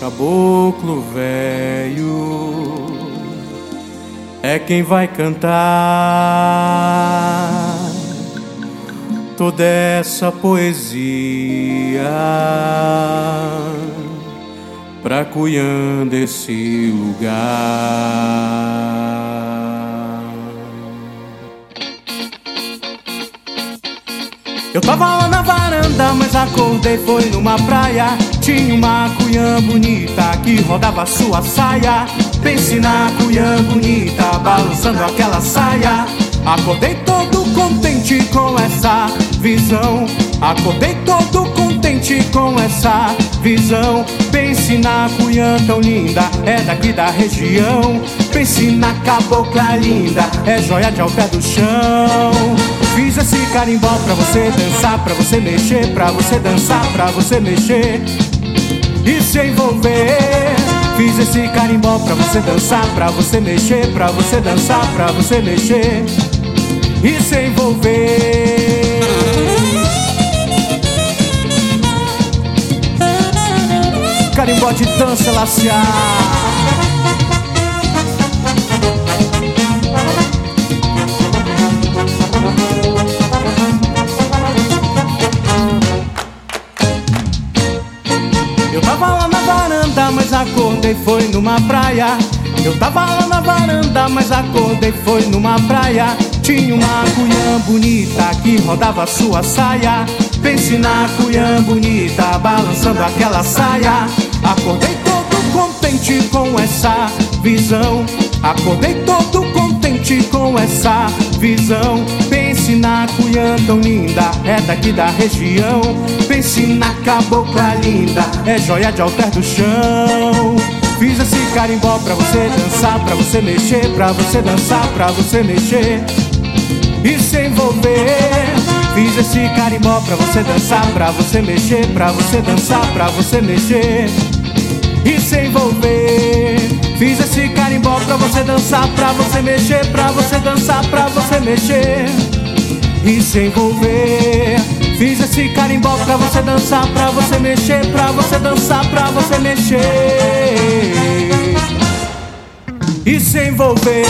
caboclo velho é quem vai cantar toda essa poesia pra cuiando esse lugar. Eu tava lá na varanda, mas acordei foi numa praia. Tinha uma cunhã bonita que rodava sua saia. Pense na cunhã bonita, balançando aquela saia. Acordei todo contente com essa visão. Acordei todo contente com essa visão. Pense na cunhã tão linda, é daqui da região. Pense na cabocla linda, é joia de ao pé do chão. Fiz esse carimbó pra você dançar, pra você mexer, pra você dançar, pra você mexer e se envolver. Fiz esse carimbó pra você dançar, pra você mexer, pra você dançar, pra você mexer e se envolver. Carimbó de dança laciar. Mas acordei foi numa praia. Eu tava lá na varanda, mas acordei foi numa praia. Tinha uma cunhã bonita que rodava sua saia. Pense na cunhã bonita, balançando aquela saia. Acordei todo contente com essa visão. Acordei todo contente com essa visão. Cunhã tão linda, é daqui da região. Pense na cabocla linda, é joia de alter do chão. Fiz esse carimbó pra você dançar, pra você mexer, pra você dançar, pra você mexer e se envolver. Fiz esse carimbó pra você dançar, pra você mexer, pra você dançar, pra você mexer e se envolver. Fiz esse carimbó pra você dançar, pra você mexer, pra você dançar, pra você mexer e se envolver. Fiz esse carimbó pra você dançar, pra você mexer, pra você dançar, pra você mexer e se envolver.